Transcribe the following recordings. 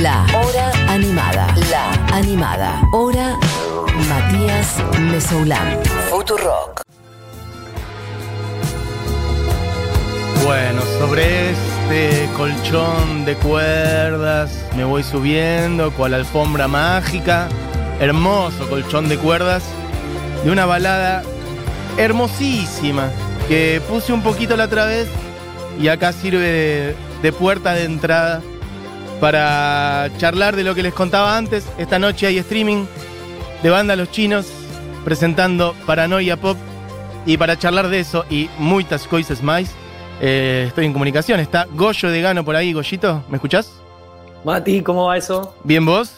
La Hora Animada. La Animada. Hora Matías Mesoulán. Futurock. Bueno, sobre este colchón de cuerdas me voy subiendo cual alfombra mágica. Hermoso colchón de cuerdas de una balada hermosísima que puse un poquito la otra vez y acá sirve de, de puerta de entrada para charlar de lo que les contaba antes. Esta noche hay streaming de banda Los Chinos presentando Paranoia Pop y para charlar de eso y muchas cosas más eh, estoy en comunicación. Está Goyo de Gano por ahí, Goyito. ¿Me escuchás? Mati, ¿cómo va eso? ¿Bien vos?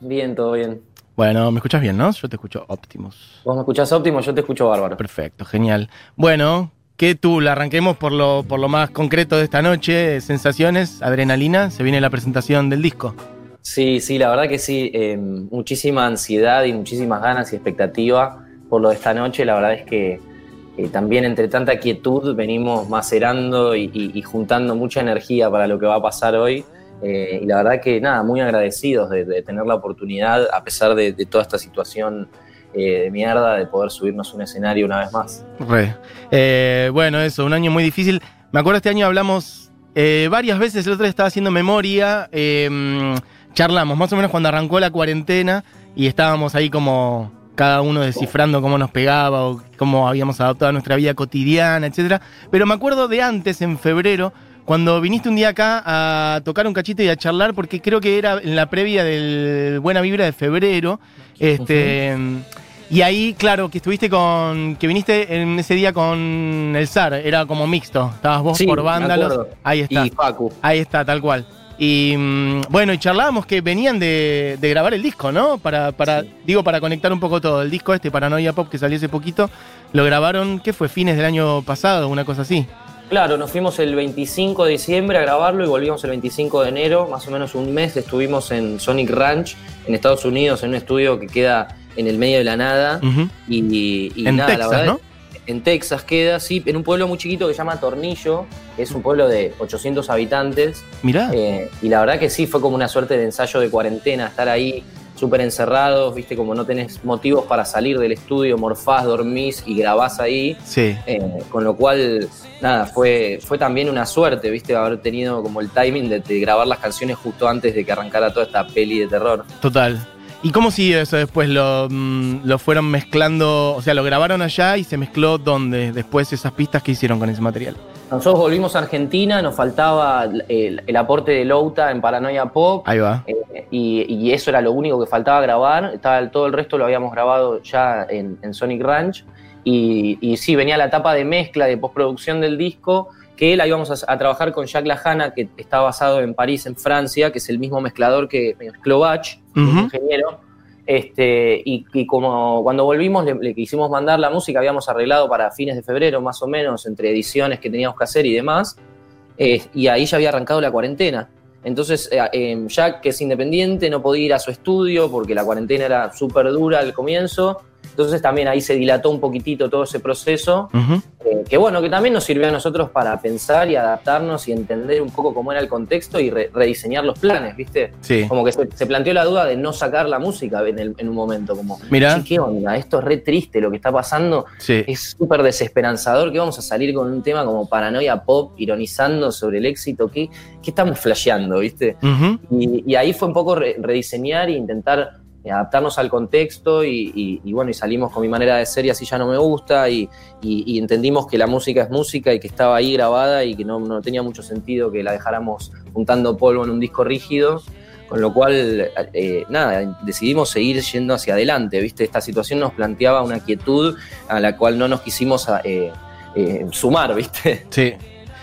Bien, todo bien. Bueno, me escuchás bien, ¿no? Yo te escucho Optimus. Vos me escuchás óptimo, yo te escucho bárbaro. Perfecto, genial. Bueno, ¿qué tú? La arranquemos por lo, por lo más concreto de esta noche. Sensaciones, adrenalina. Se viene la presentación del disco. Sí, sí, la verdad que sí. eh, muchísima ansiedad y muchísimas ganas y expectativa por lo de esta noche. La verdad es que eh, también entre tanta quietud venimos macerando y, juntando mucha energía para lo que va a pasar hoy. Eh, y la verdad que nada, muy agradecidos de, tener la oportunidad, a pesar de toda esta situación eh, de mierda, de poder subirnos un escenario una vez más. Re. Eh, bueno, eso, un año muy difícil. Me acuerdo este año hablamos eh, varias veces, el otro día estaba haciendo memoria, mm, charlamos más o menos cuando arrancó la cuarentena y estábamos ahí como cada uno descifrando cómo nos pegaba o cómo habíamos adaptado a nuestra vida cotidiana, etcétera. Pero me acuerdo de antes, en febrero, cuando viniste un día acá a tocar un cachito y a charlar, porque creo que era en la previa del Buena Vibra de febrero. Este. Y ahí, claro, que estuviste con. que viniste en ese día con el SAR, era como mixto. Estabas vos Sí, por vándalos. Ahí está. Y Facu. Ahí está, tal cual. Y mm, bueno, y charlábamos que venían de, de grabar el disco, ¿no? Para, para, digo, para conectar un poco todo. El disco este, Paranoia Pop, que salió hace poquito, lo grabaron, ¿qué fue? Fines del año pasado, una cosa así. Claro, nos fuimos el 25 de diciembre a grabarlo y volvimos el 25 de enero, más o menos un mes estuvimos en Sonic Ranch, en Estados Unidos, en un estudio que queda en el medio de la nada. Y, y En nada, la Texas, verdad, ¿no? En Texas queda, sí, en un pueblo muy chiquito que se llama Tornillo, que es un pueblo de 800 habitantes. Mirá. Eh, y la verdad que sí, fue como una suerte de ensayo de cuarentena, estar ahí súper encerrados, viste, como no tenés motivos para salir del estudio, morfás, dormís y grabás ahí. Sí. Eh, con lo cual, nada, fue, fue también una suerte, viste, haber tenido como el timing de, de grabar las canciones justo antes de que arrancara toda esta peli de terror. Total. ¿Y cómo siguió eso después? ¿Lo, mm, lo fueron mezclando? O sea, ¿lo grabaron allá y se mezcló dónde? Después esas pistas que hicieron con ese material. Nosotros volvimos a Argentina, nos faltaba el, el aporte de Louta en Paranoia Pop. Ahí va. eh, y, y eso era lo único que faltaba grabar. Estaba, todo el resto lo habíamos grabado ya en, en Sonic Ranch. Y, y sí, venía la etapa de mezcla, de postproducción del disco, que la íbamos a, a trabajar con Jacques Lajana, que está basado en París, en Francia, que es el mismo mezclador que mezcló Bach, ingeniero. Este, y, como cuando volvimos le, le quisimos mandar la música, habíamos arreglado para fines de febrero, más o menos, entre ediciones que teníamos que hacer y demás. Y ahí ya había arrancado la cuarentena. Entonces, eh, Jack, que es independiente, no podía ir a su estudio porque la cuarentena era súper dura al comienzo. Entonces también ahí se dilató un poquitito todo ese proceso. Eh, que bueno, que también nos sirvió a nosotros para pensar y adaptarnos y entender un poco cómo era el contexto y re- rediseñar los planes, ¿viste? Sí. Como que se, se planteó la duda de no sacar la música en, el- en un momento, como. "Che, ¿qué onda? Esto es re triste lo que está pasando, Sí. es súper desesperanzador que vamos a salir con un tema como paranoia pop, ironizando sobre el éxito, ¿qué, qué estamos flasheando, viste? Y, y ahí fue un poco re- rediseñar e intentar adaptarnos al contexto y, bueno, y salimos con mi manera de ser y así ya no me gusta y, entendimos que la música es música y que estaba ahí grabada y que no, no tenía mucho sentido que la dejáramos juntando polvo en un disco rígido. Con lo cual, eh, nada, decidimos seguir yendo hacia adelante, ¿viste? Esta situación nos planteaba una quietud a la cual no nos quisimos eh, eh, sumar, ¿viste? Sí.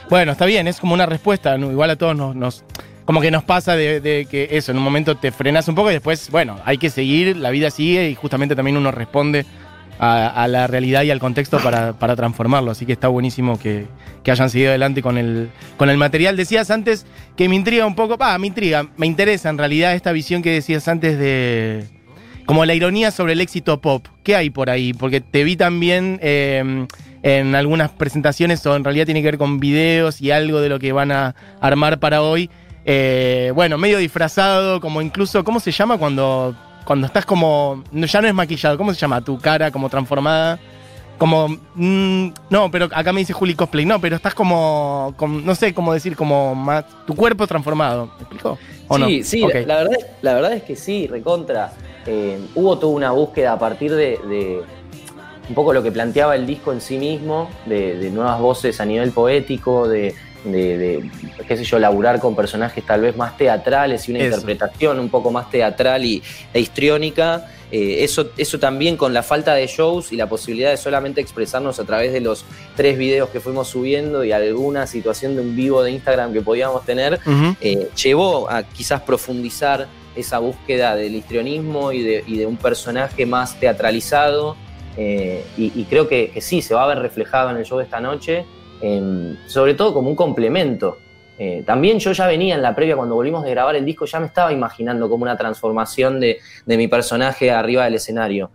Bueno, está bien, es como una respuesta. Igual a todos nos- Como que nos pasa de, que eso, en un momento te frenas un poco y después, bueno, hay que seguir, la vida sigue y justamente también uno responde a, la realidad y al contexto para, para transformarlo. Así que está buenísimo que, que hayan seguido adelante con el, con el material. Decías antes que me intriga un poco, ah, me intriga, me interesa en realidad esta visión que decías antes de, como la ironía sobre el éxito pop. ¿Qué hay por ahí? Porque te vi también eh, en algunas presentaciones, o en realidad tiene que ver con videos y algo de lo que van a armar para hoy. Eh, bueno, medio disfrazado, como incluso, ¿cómo se llama cuando, cuando estás como, ya no es maquillado, ¿cómo se llama? Tu cara como transformada. Como, mm, no, pero acá me dice Juli Cosplay, no, pero estás como, no sé cómo decir, como más, tu cuerpo transformado, ¿me explico? sí, sí, la, verdad, la verdad es que sí, recontra. Eh, hubo toda una búsqueda a partir de, un poco lo que planteaba el disco en sí mismo, de, nuevas voces a nivel poético, de, qué sé yo, laburar con personajes tal vez más teatrales y una interpretación un poco más teatral y, e histriónica. Eh, eso, eso también con la falta de shows y la posibilidad de solamente expresarnos a través de los tres videos que fuimos subiendo y alguna situación de un vivo de Instagram que podíamos tener, eh, llevó a quizás profundizar esa búsqueda del histrionismo y de, un personaje más teatralizado. Eh, y, creo que, sí, se va a ver reflejado en el show de esta noche, sobre todo como un complemento. Eh, también yo ya venía en la previa, cuando volvimos de grabar el disco, ya me estaba imaginando como una transformación de, mi personaje arriba del escenario.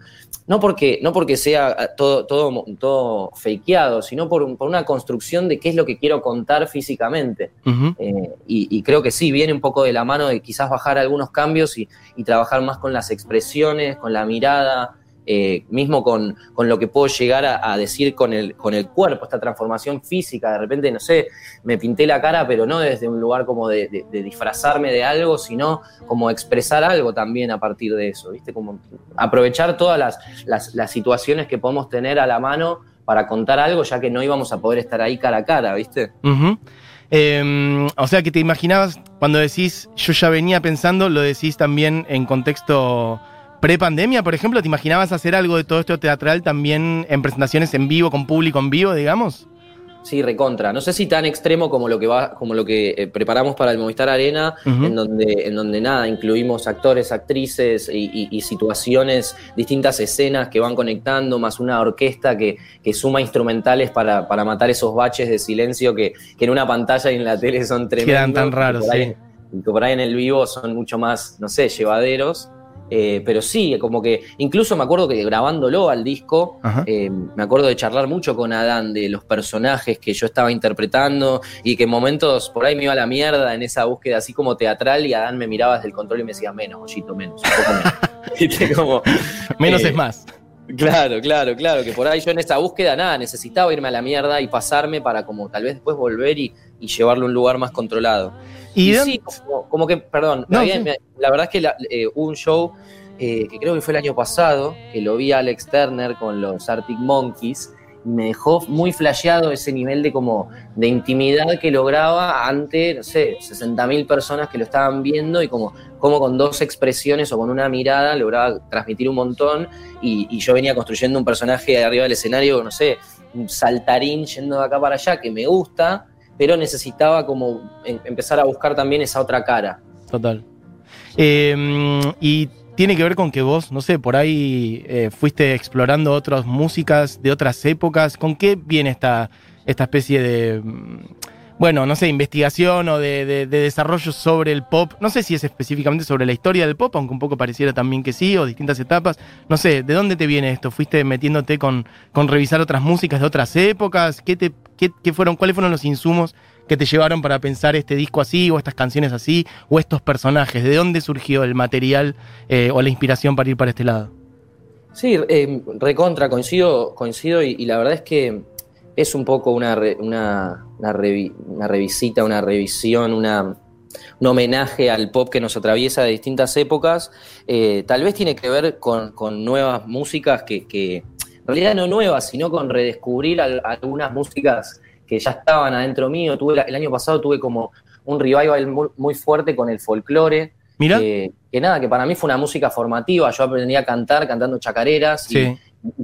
No porque, no porque sea todo, todo, todo fakeado, sino por, una construcción de qué es lo que quiero contar físicamente. Eh, y, creo que sí, viene un poco de la mano de quizás bajar algunos cambios y trabajar más con las expresiones, con la mirada, eh, mismo con, lo que puedo llegar a, decir con el, con el cuerpo, esta transformación física, de repente, no sé, me pinté la cara, pero no desde un lugar como de, disfrazarme de algo, sino como expresar algo también a partir de eso, ¿viste? Como aprovechar todas las, situaciones que podemos tener a la mano para contar algo, ya que no íbamos a poder estar ahí cara a cara, ¿viste? Em, o sea que te imaginabas, cuando decís yo ya venía pensando, lo decís también en contexto pre-pandemia, por ejemplo, ¿te imaginabas hacer algo de todo esto teatral también en presentaciones en vivo, con público en vivo, digamos? Sí, recontra. No sé si tan extremo como lo que va, como lo que eh, preparamos para el Movistar Arena, en donde, en donde nada, incluimos actores, actrices y, situaciones, distintas escenas que van conectando, más una orquesta que, suma instrumentales para, matar esos baches de silencio que, en una pantalla y en la tele son tremendos. Quedan tan raros, sí. Que por ahí en el vivo son mucho más, no sé, llevaderos. Eh, pero sí, como que incluso me acuerdo que grabándolo al disco, eh, me acuerdo de charlar mucho con Adán de los personajes que yo estaba interpretando y que en momentos por ahí me iba a la mierda en esa búsqueda así como teatral y Adán me miraba desde el control y me decía menos, Ollito, menos, menos. menos eh, es más. Claro, claro, claro, que por ahí yo en esa búsqueda nada, necesitaba irme a la mierda y pasarme para como tal vez después volver y, llevarlo a un lugar más controlado. Y, sí, como, que, perdón, la verdad es que eh, hubo un show eh, que creo que fue el año pasado, que lo vi a Alex Turner con los Arctic Monkeys, y me dejó muy flasheado ese nivel de como de intimidad que lograba ante, no sé, 60.000 personas que lo estaban viendo y como, como con dos expresiones o con una mirada lograba transmitir un montón y, y yo venía construyendo un personaje arriba del escenario, no sé, un saltarín yendo de acá para allá que me gusta, pero necesitaba como em, empezar a buscar también esa otra cara. Total. Em, y tiene que ver con que vos, no sé, por ahí eh, fuiste explorando otras músicas de otras épocas. ¿Con qué viene esta, esta especie de, mm, bueno, no sé, investigación o de, desarrollo sobre el pop? No sé si es específicamente sobre la historia del pop, aunque un poco pareciera también que sí, o distintas etapas. No sé, ¿de dónde te viene esto? ¿Fuiste metiéndote con, con revisar otras músicas de otras épocas? ¿Qué te qué, fueron, ¿Cuáles fueron los insumos que te llevaron para pensar este disco así, o estas canciones así, o estos personajes? ¿De dónde surgió el material eh, o la inspiración para ir para este lado? Sí, eh, recontra, coincido, coincido y, la verdad es que es un poco una, una, revisita, una revisión, una, un homenaje al pop que nos atraviesa de distintas épocas. Eh, tal vez tiene que ver con, nuevas músicas que, en realidad no nuevas, sino con redescubrir algunas músicas que ya estaban adentro mío. Tuve, el año pasado tuve como un revival muy, fuerte con el folclore. Mira. que nada, que para mí fue una música formativa. Yo aprendí a cantar cantando chacareras y,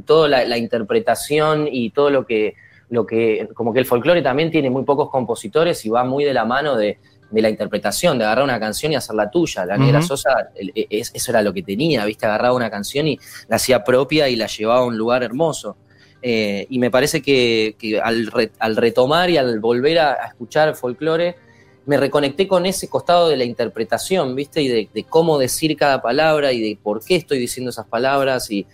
toda la, interpretación y todo lo que, lo que, como que el folclore también tiene muy pocos compositores y va muy de la mano de, de la interpretación, de agarrar una canción y hacerla tuya. La Negra Sosa, e, eso era lo que tenía, ¿viste? Agarraba una canción y la hacía propia y la llevaba a un lugar hermoso. Eh, y me parece que, al, retomar y al volver a, escuchar folclore me reconecté con ese costado de la interpretación, ¿viste? Y de, cómo decir cada palabra y de por qué estoy diciendo esas palabras y,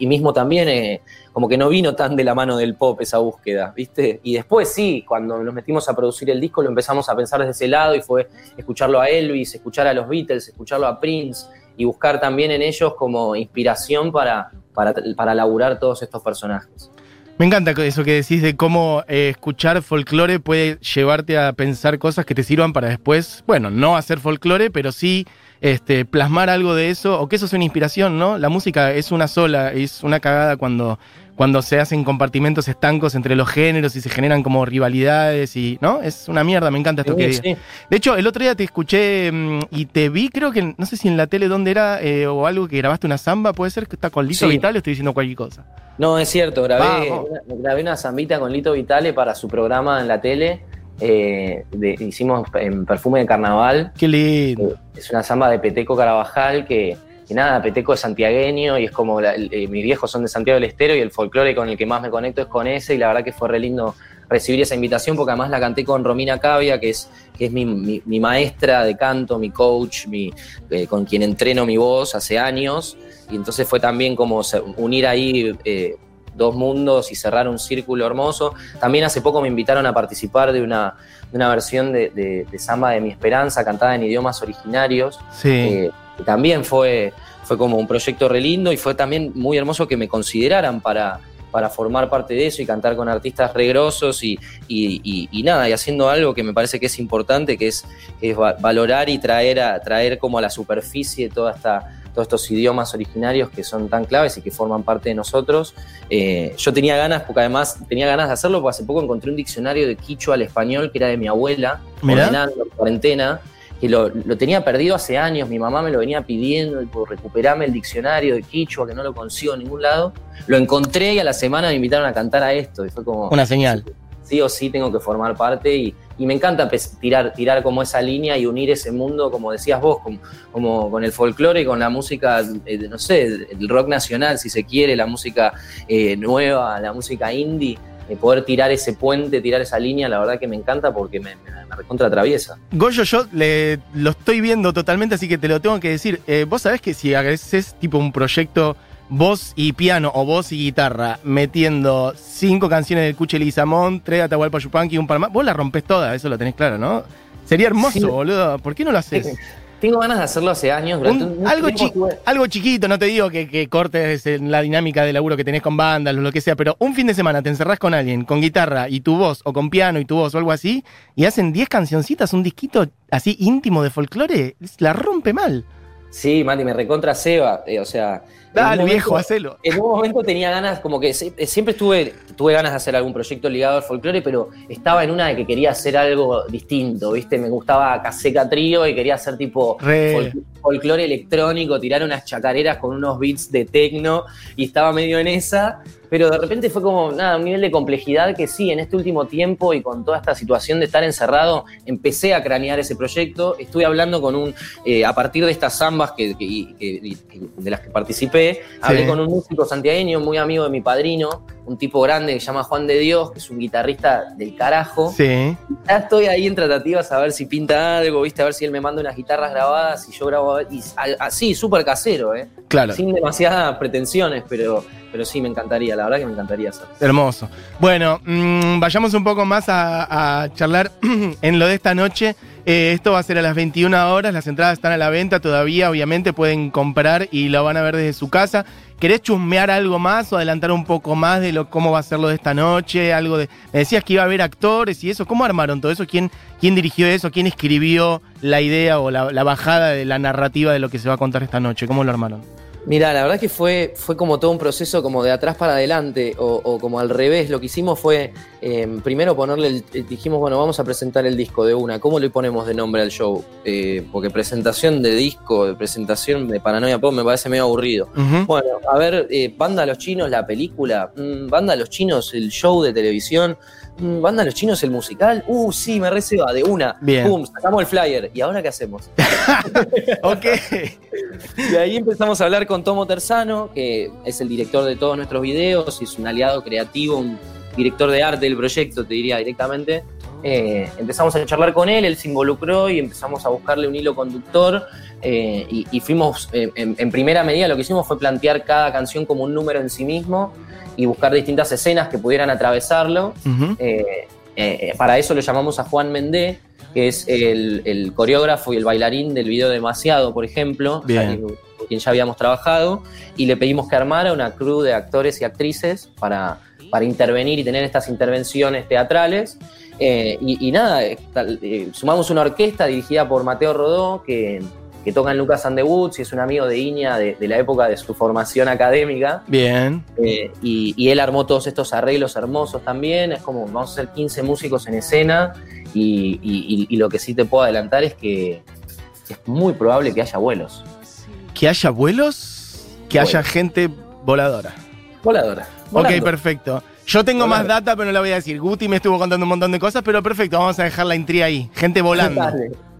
mismo también eh, como que no vino tan de la mano del pop esa búsqueda, ¿viste? Y después sí, cuando nos metimos a producir el disco lo empezamos a pensar desde ese lado y fue escucharlo a Elvis, escuchar a los Beatles, escucharlo a Prince y buscar también en ellos como inspiración para, para, para laburar todos estos personajes. Me encanta eso que decís de cómo eh, escuchar folclore puede llevarte a pensar cosas que te sirvan para después, bueno, no hacer folclore, pero sí este, plasmar algo de eso, o que eso es una inspiración, ¿no? La música es una sola, es una cagada cuando cuando se hacen compartimentos estancos entre los géneros y se generan como rivalidades y, ¿no? Es una mierda, me encanta esto que digas. De hecho, el otro día te escuché mm, y te vi, creo que, no sé si en la tele dónde era, eh, o algo que grabaste una samba, puede ser que está con Lito Vitale o estoy diciendo cualquier cosa. No, es cierto, grabé una, grabé una zambita con Lito Vitale para su programa en la tele. Eh, hicimos en Perfume de Carnaval. Qué lindo. Eh, es una samba de Peteco Carabajal que y nada, Peteco es santiagueño y es como eh, mis viejos son de Santiago del Estero y el folclore con el que más me conecto es con ese y la verdad que fue re lindo recibir esa invitación porque además la canté con Romina Cavia, que es, que es mi, maestra de canto, mi coach, mi, eh, con quien entreno mi voz hace años. Y entonces fue también como unir ahí eh, dos mundos y cerrar un círculo hermoso. También hace poco me invitaron a participar de una, una versión de, de, Samba de mi Esperanza cantada en idiomas originarios. Sí también fue, fue como un proyecto re lindo y fue también muy hermoso que me consideraran para, para formar parte de eso y cantar con artistas regrosos y, y, nada, y haciendo algo que me parece que es importante, que es, es valorar y traer, a, traer como a la superficie toda esta, todos estos idiomas originarios que son tan claves y que forman parte de nosotros. Eh, yo tenía ganas, porque además tenía ganas de hacerlo, porque hace poco encontré un diccionario de quichua al español que era de mi abuela, ordenando en cuarentena, que lo, tenía perdido hace años, mi mamá me lo venía pidiendo, por recuperarme el diccionario de Quichua, que no lo consigo en ningún lado. Lo encontré y a la semana me invitaron a cantar a esto, y fue como... Una señal. Sí o sí tengo que formar parte y, me encanta tirar, tirar como esa línea y unir ese mundo, como decías vos, como, con el folclore y con la música, eh, no sé, el rock nacional, si se quiere, la música eh, nueva, la música indie poder tirar ese puente, tirar esa línea, la verdad que me encanta porque me, me, recontra atraviesa. Goyo, yo le, lo estoy viendo totalmente, así que te lo tengo que decir. Eh, vos sabés que si haces tipo un proyecto voz y piano o voz y guitarra, metiendo cinco canciones de Cuche Lizamón, tres de Atahualpa Yupanqui y un par más, vos la rompes toda, eso lo tenés claro, ¿no? Sería hermoso, boludo. ¿Por qué no lo haces? Tengo ganas de hacerlo hace años. algo, algo chiquito, no te digo que, cortes la dinámica de laburo que tenés con bandas o lo que sea, pero un fin de semana te encerrás con alguien, con guitarra y tu voz, o con piano y tu voz, o algo así, y hacen 10 cancioncitas, un disquito así íntimo de folclore, la rompe mal. Sí, Mati, me recontra Seba, eh, o sea Dale, viejo, hacelo. En un momento tenía ganas, como que eh, siempre estuve, tuve ganas de hacer algún proyecto ligado al folclore, pero estaba en una de que quería hacer algo distinto, ¿viste? Me gustaba Caseca Trío y quería hacer tipo folclore electrónico, tirar unas chacareras con unos beats de techno y estaba medio en esa pero de repente fue como nada, un nivel de complejidad que sí, en este último tiempo y con toda esta situación de estar encerrado, empecé a cranear ese proyecto. Estuve hablando con un, eh, a partir de estas zambas que, de las que participé, hablé con un músico santiagueño, muy amigo de mi padrino, un tipo grande que se llama Juan de Dios, que es un guitarrista del carajo. Sí. Ya estoy ahí en tratativas a ver si pinta algo, viste, a ver si él me manda unas guitarras grabadas y yo grabo y así, súper casero, ¿eh? Claro. Sin demasiadas pretensiones, pero pero sí me encantaría, la verdad que me encantaría hacer. Hermoso. Bueno, mm, vayamos un poco más a, charlar en lo de esta noche. Eh, esto va a ser a las 21 horas, las entradas están a la venta todavía, obviamente pueden comprar y lo van a ver desde su casa. ¿Querés chusmear algo más o adelantar un poco más de lo, cómo va a ser lo de esta noche? Algo de. Me decías que iba a haber actores y eso. ¿Cómo armaron todo eso? ¿Quién, quién dirigió eso? ¿Quién escribió la idea o la, la bajada de la narrativa de lo que se va a contar esta noche? ¿Cómo lo armaron? Mira, la verdad que fue, fue como todo un proceso como de atrás para adelante o, como al revés. Lo que hicimos fue em, primero ponerle, el, dijimos, bueno, vamos a presentar el disco de una. ¿Cómo le ponemos de nombre al show? Eh, porque presentación de disco, de presentación de Paranoia Pop me parece medio aburrido. Bueno, a ver, eh, Banda Los Chinos, la película, mm, Banda Los Chinos, el show de televisión. Mm, Banda Los Chinos, el musical. Uh, sí, me receba de una. Bien. Pum, sacamos el flyer. ¿Y ahora qué hacemos? ok. y ahí empezamos a hablar con Tomo Terzano, que es el director de todos nuestros videos y es un aliado creativo, un director de arte del proyecto, te diría directamente. eh, empezamos a charlar con él, él se involucró y empezamos a buscarle un hilo conductor eh, y, fuimos, eh, en, primera medida lo que hicimos fue plantear cada canción como un número en sí mismo y buscar distintas escenas que pudieran atravesarlo. para eso lo llamamos a Juan Mendé, que es el, coreógrafo y el bailarín del video Demasiado, por ejemplo, con quien ya habíamos trabajado, y le pedimos que armara una crew de actores y actrices para, para intervenir y tener estas intervenciones teatrales. Eh, y, nada, eh, eh, sumamos una orquesta dirigida por Mateo Rodó, que, toca en Lucas and the Woods y es un amigo de Iña de, la época de su formación académica. Bien. y, él armó todos estos arreglos hermosos también. Es como, vamos a ser 15 músicos en escena y, lo que sí te puedo adelantar es que es muy probable que haya vuelos. ¿Que haya vuelos? Que haya gente voladora. Voladora. Ok, perfecto. Yo tengo más data, pero no la voy a decir. Guti me estuvo contando un montón de cosas, pero perfecto, vamos a dejar la intriga ahí. Gente volando.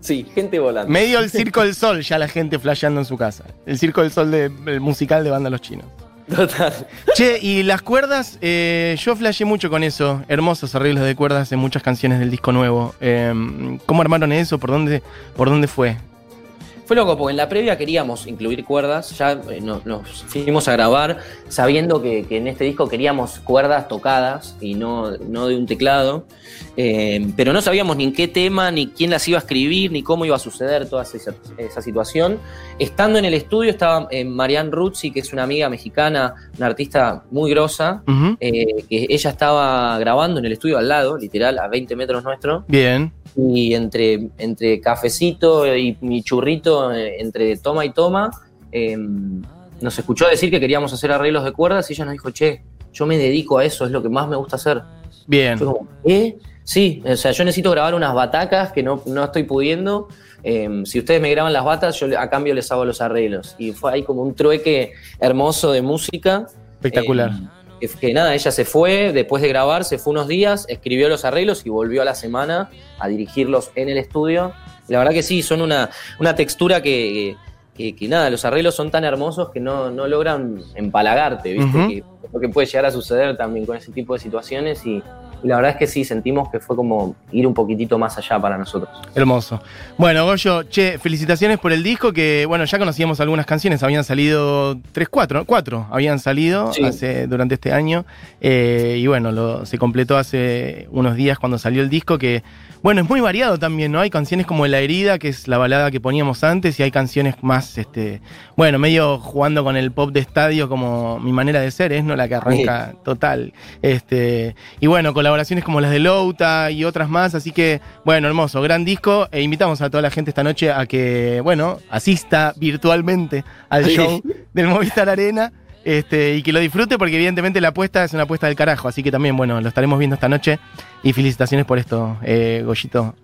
Sí, gente volando. Medio el Circo del Sol, ya la gente flasheando en su casa. El Circo del Sol de, musical de banda Los Chinos. Total. Che, y las cuerdas, eh, yo flasheé mucho con eso. Hermosos arreglos de cuerdas en muchas canciones del disco nuevo. Em, ¿Cómo armaron eso? ¿Por dónde, ¿Por dónde fue? Fue loco, porque en la previa queríamos incluir cuerdas, ya eh, nos, fuimos a grabar sabiendo que, en este disco queríamos cuerdas tocadas y no, no de un teclado, eh, pero no sabíamos ni en qué tema, ni quién las iba a escribir, ni cómo iba a suceder toda esa, situación. Estando en el estudio estaba eh, Marianne Ruzzi, que es una amiga mexicana, una artista muy grosa, que ella estaba grabando en el estudio al lado, literal, a 20 metros nuestro. Bien y entre, entre cafecito y mi churrito, eh, entre toma y toma, em, nos escuchó decir que queríamos hacer arreglos de cuerdas y ella nos dijo, che, yo me dedico a eso, es lo que más me gusta hacer. Bien. ¿eh? Sí, o sea, yo necesito grabar unas batacas que no, estoy pudiendo. Em, si ustedes me graban las batas, yo a cambio les hago los arreglos. Y fue ahí como un trueque hermoso de música. Espectacular. Em, que, nada, ella se fue, después de grabar, se fue unos días, escribió los arreglos y volvió a la semana a dirigirlos en el estudio. La verdad que sí, son una, una textura que, que, nada, los arreglos son tan hermosos que no, no logran empalagarte, ¿viste? lo que puede llegar a suceder también con ese tipo de situaciones y, y la verdad es que sí, sentimos que fue como ir un poquitito más allá para nosotros. Hermoso. Bueno, Goyo, che, felicitaciones por el disco que, bueno, ya conocíamos algunas canciones, habían salido tres, cuatro, cuatro habían salido hace, durante este año. Eh, y bueno, lo, se completó hace unos días cuando salió el disco que bueno, es muy variado también, ¿no? Hay canciones como La herida, que es la balada que poníamos antes, y hay canciones más, este, bueno, medio jugando con el pop de estadio como mi manera de ser, es no la que arranca total. Este, y bueno, colaboraciones como las de Louta y otras más, así que, bueno, hermoso, gran disco, e invitamos a toda la gente esta noche a que, bueno, asista virtualmente al show del Movistar Arena. Este, y que lo disfrute porque evidentemente la apuesta es una apuesta del carajo. Así que también, bueno, lo estaremos viendo esta noche. Y felicitaciones por esto, eh, Goyito.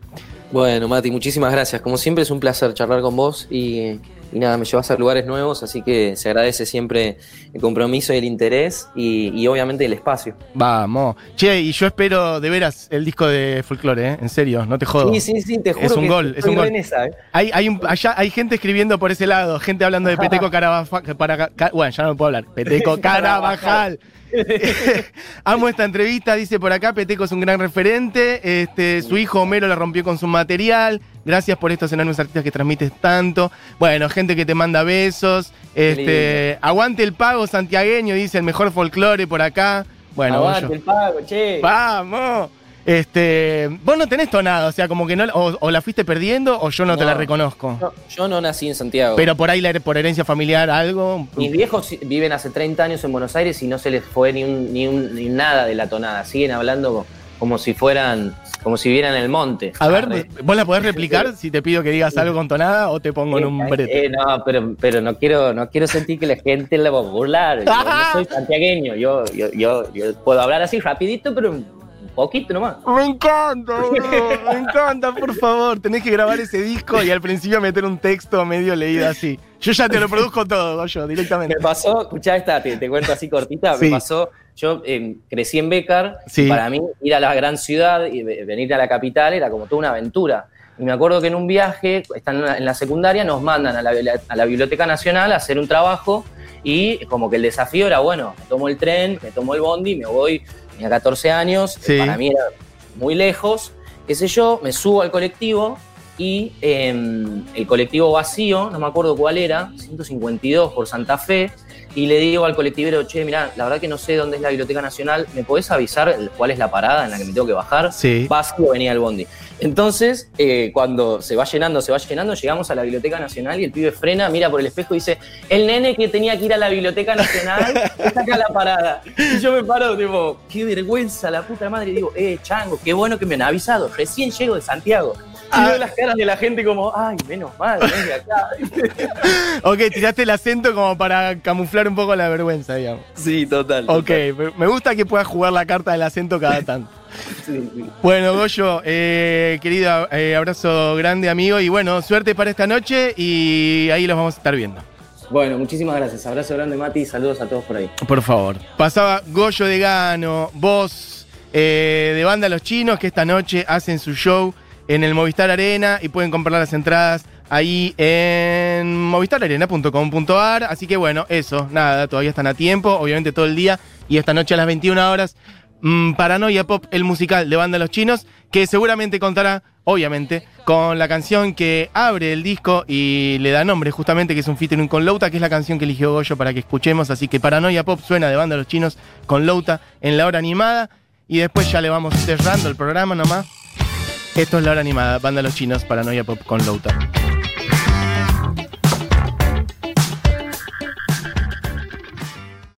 Bueno, Mati, muchísimas gracias. Como siempre es un placer charlar con vos y, nada, me llevas a lugares nuevos, así que se agradece siempre el compromiso y el interés y, obviamente el espacio. Vamos. Che, y yo espero de veras el disco de folclore, ¿eh? En serio, no te jodo. Sí, sí, sí, te juro. Es un gol, es un gol. ¿eh? hay, hay, allá hay gente escribiendo por ese lado, gente hablando de Peteco Carabajal. Para, bueno, ya no puedo hablar. Peteco Carabajal. Amo esta entrevista, dice por acá, Peteco es un gran referente, este, su hijo Homero la rompió con su material, gracias por estos enormes artistas que transmites tanto. Bueno, gente que te manda besos, este, aguante el pago santiagueño, dice el mejor folclore por acá. Bueno, aguante el pago, che. Vamos. Este, vos no tenés tonada, o sea, como que no, o, la fuiste perdiendo o yo no, te la reconozco. yo no nací en Santiago. Pero por ahí, por herencia familiar, algo. Mis viejos viven hace 30 años en Buenos Aires y no se les fue ni, ni, nada de la tonada. Siguen hablando como si fueran, como si vieran el monte. A ver, ¿vos la podés replicar si te pido que digas algo con tonada o te pongo en un brete? Eh, no, pero, pero no quiero, no quiero sentir que la gente la va a burlar. Yo no soy santiagueño, yo, yo, yo, yo puedo hablar así rapidito, pero poquito nomás. Me encanta, me encanta, por favor. Tenés que grabar ese disco y al principio meter un texto medio leído así. Yo ya te lo produzco todo, yo, directamente. Me pasó, escuchá esta, te, cuento así cortita, me pasó, yo em, crecí en Becar, para mí ir a la gran ciudad y venir a la capital era como toda una aventura. Y me acuerdo que en un viaje, están en la secundaria, nos mandan a la, a la Biblioteca Nacional a hacer un trabajo y como que el desafío era, bueno, me tomo el tren, me tomo el bondi, me voy tenía 14 años, para mí era muy lejos, qué sé yo, me subo al colectivo y em, el colectivo vacío, no me acuerdo cuál era, 152 por Santa Fe, y le digo al colectivero, che, mirá, la verdad que no sé dónde es la Biblioteca Nacional, ¿me podés avisar cuál es la parada en la que me tengo que bajar? Sí. Vacío venía el bondi. Entonces, eh, cuando se va llenando, se va llenando, llegamos a la Biblioteca Nacional y el pibe frena, mira por el espejo y dice, el nene que tenía que ir a la Biblioteca Nacional está acá la parada. Y yo me paro, tipo, qué vergüenza, la puta madre. Y digo, eh, chango, qué bueno que me han avisado, recién llego de Santiago. Y Ah. veo las caras de la gente como, ay, menos mal, ven de acá. Ok, tiraste el acento como para camuflar un poco la vergüenza, digamos. Sí, total. Ok, me- me gusta que puedas jugar la carta del acento cada tanto. Sí, sí. Bueno, Goyo, eh, querido eh, abrazo grande, amigo, y bueno, suerte para esta noche y ahí los vamos a estar viendo. Bueno, muchísimas gracias. Abrazo grande, Mati, y saludos a todos por ahí. Por favor. Pasaba Goyo de Gano, voz eh, de banda Los Chinos, que esta noche hacen su show en el Movistar Arena y pueden comprar las entradas ahí en movistararena.com.ar. Así que bueno, eso, nada, todavía están a tiempo, obviamente todo el día y esta noche a las 21 horas. mm, Paranoia Pop, el musical de banda Los Chinos, que seguramente contará, obviamente, con la canción que abre el disco y le da nombre justamente, que es un featuring con Louta, que es la canción que eligió Goyo para que escuchemos. Así que Paranoia Pop suena de banda Los Chinos con Louta en la hora animada. Y después ya le vamos cerrando el programa nomás. Esto es la hora animada, banda Los Chinos, Paranoia Pop con Louta.